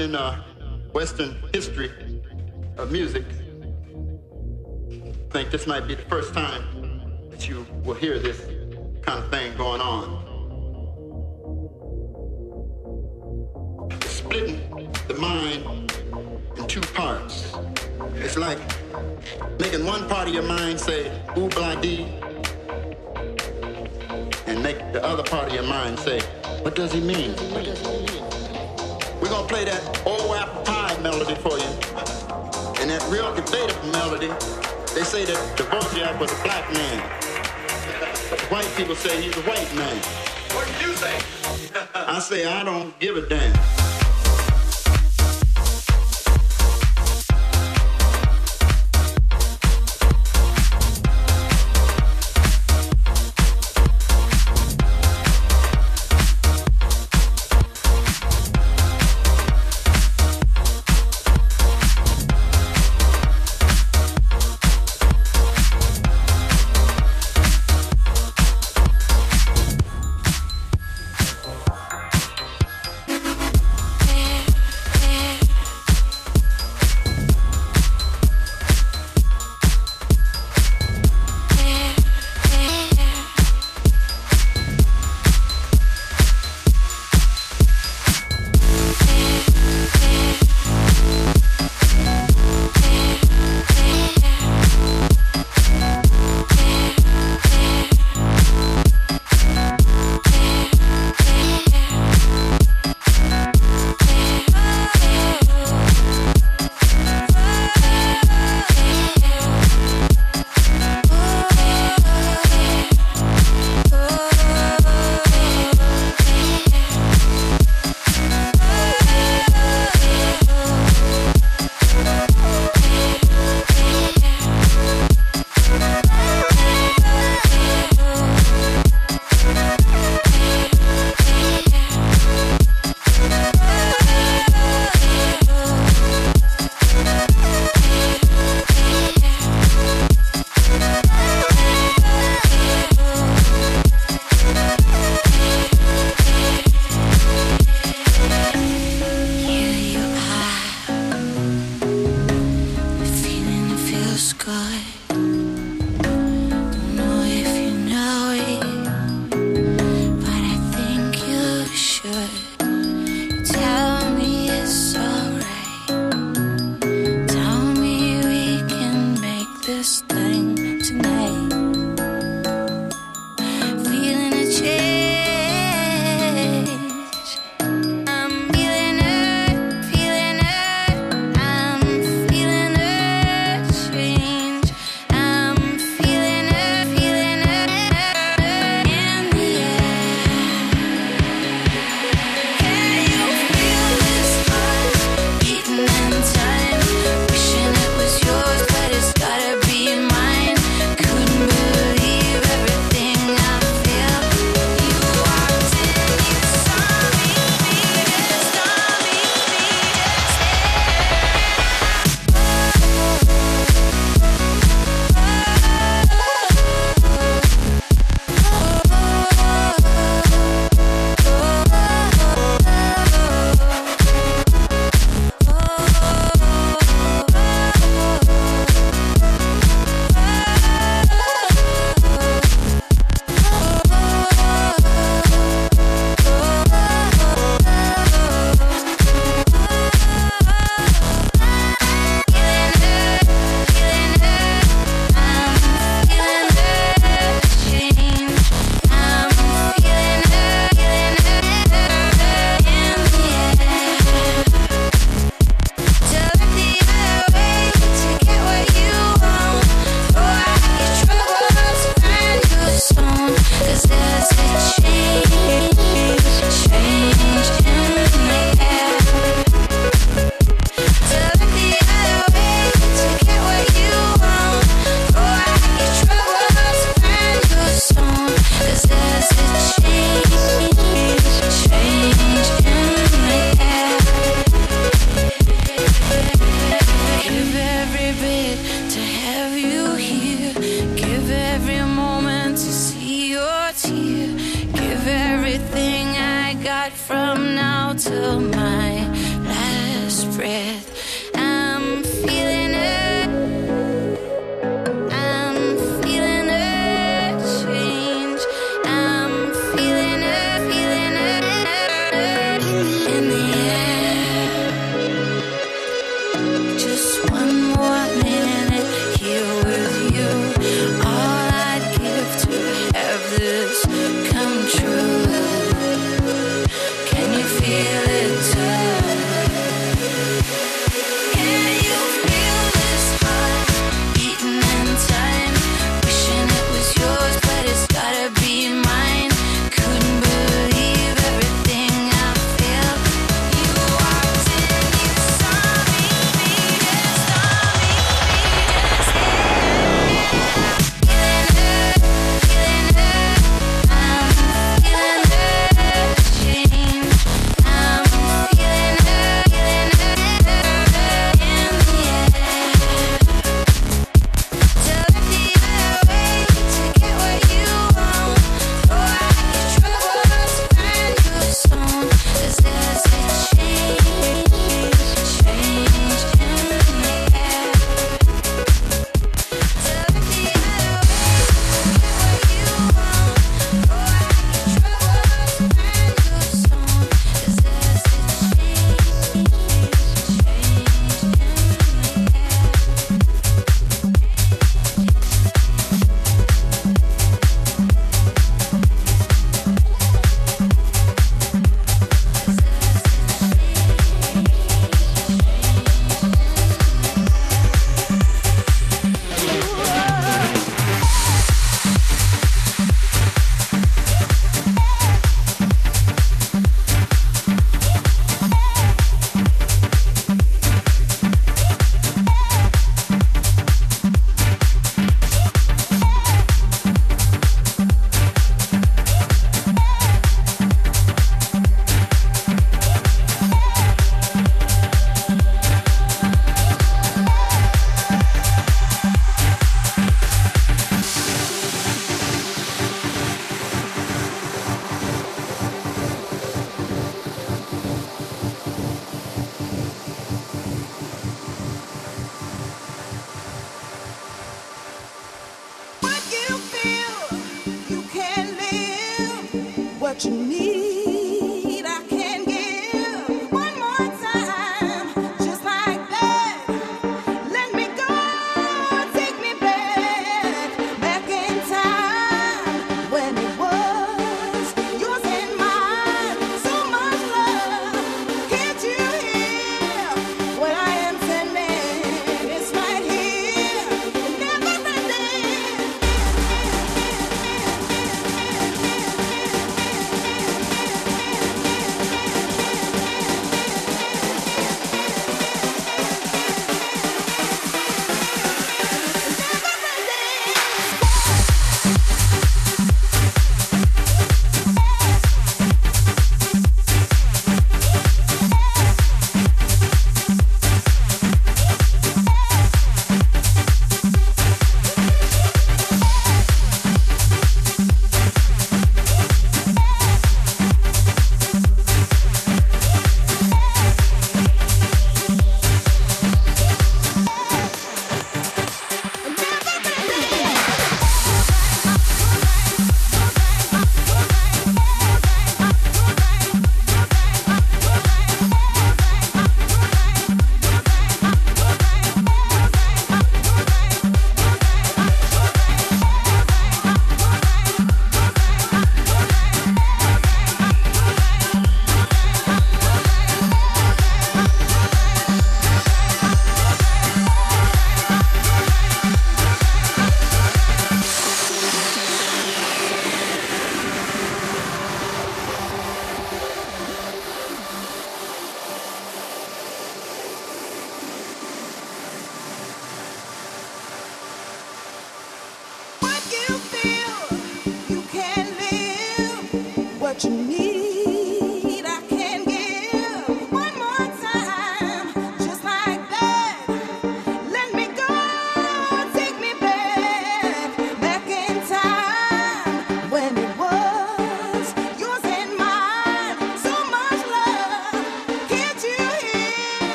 in uh, Western history of music, I think this might be the first time that you will hear this kind of thing going on. Splitting the mind in two parts. It's like making one part of your mind say, ooh, blah, and make the other part of your mind say, what does he mean? What does he mean? We're gonna play that old apple pie melody for you. And that real debatable melody, they say that Dvorak was a black man. White people say he's a white man. What do you say? I say I don't give a damn.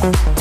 Thank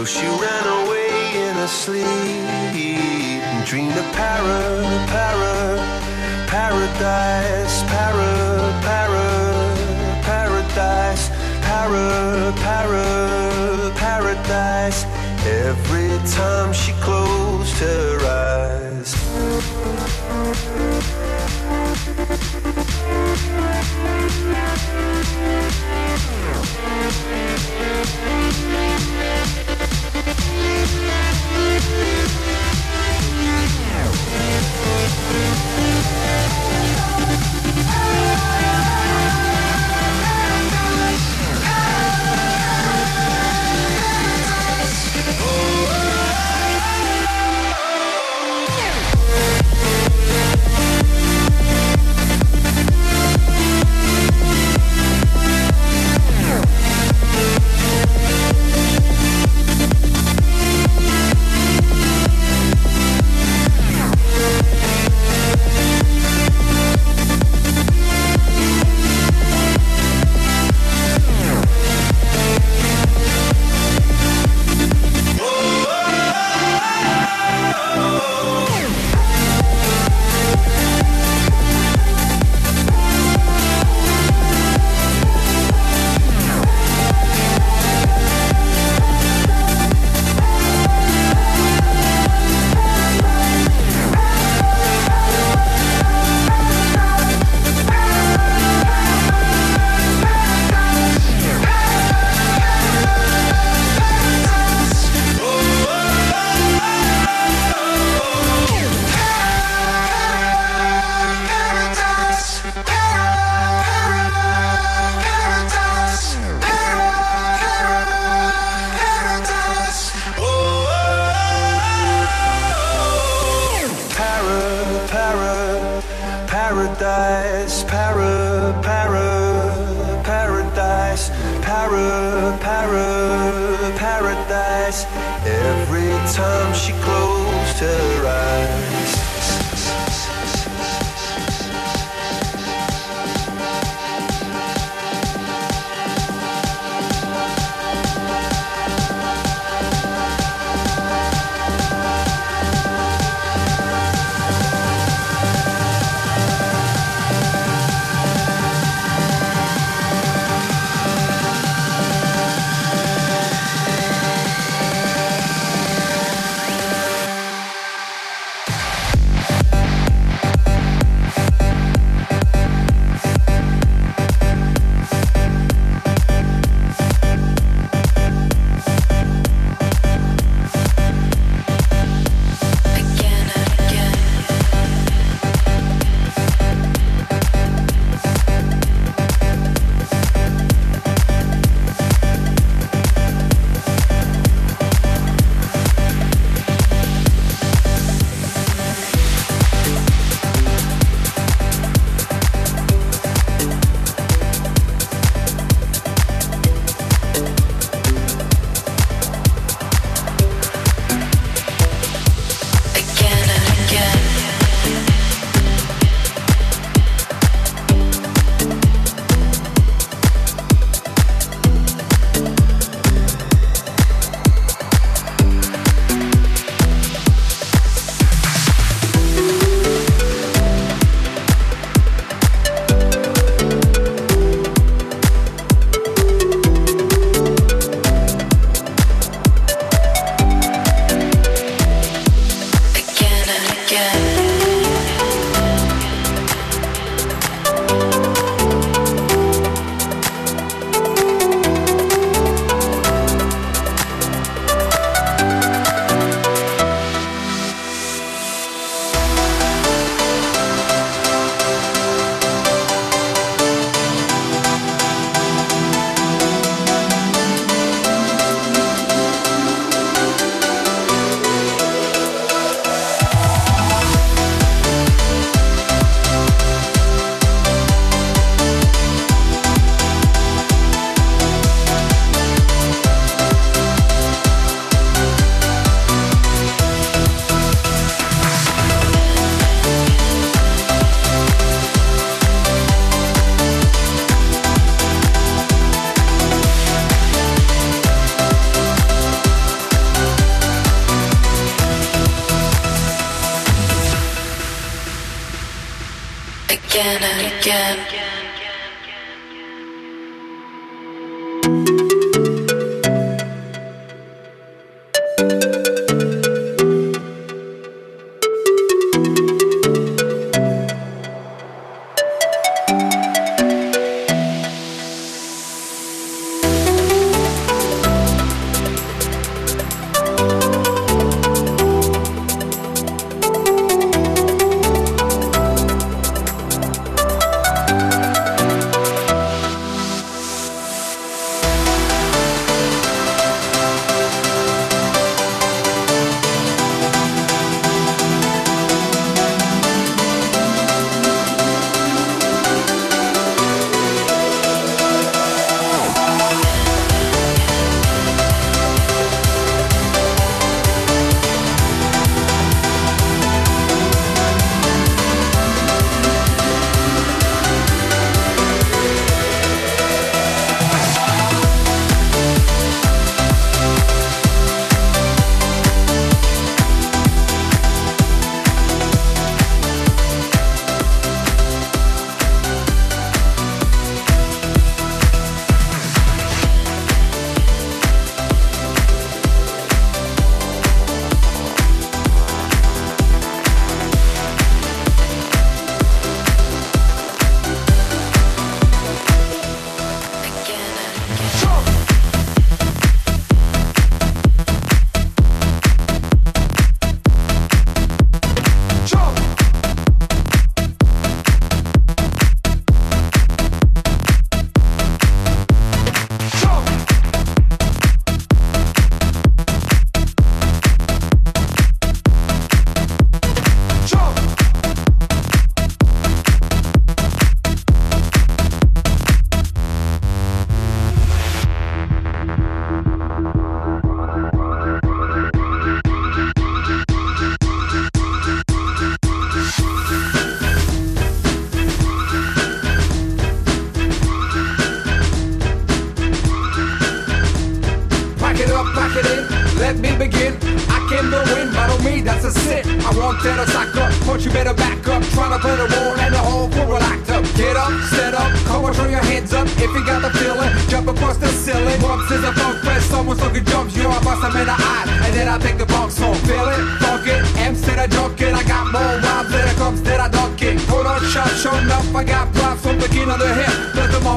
So she ran away in her sleep and dreamed of para, para, paradise, para, para, paradise, para, para, paradise. Every time she closed her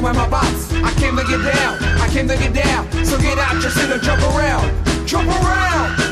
I my bots. I came to get down, I came to get down. So get out, just sit and jump around, jump around.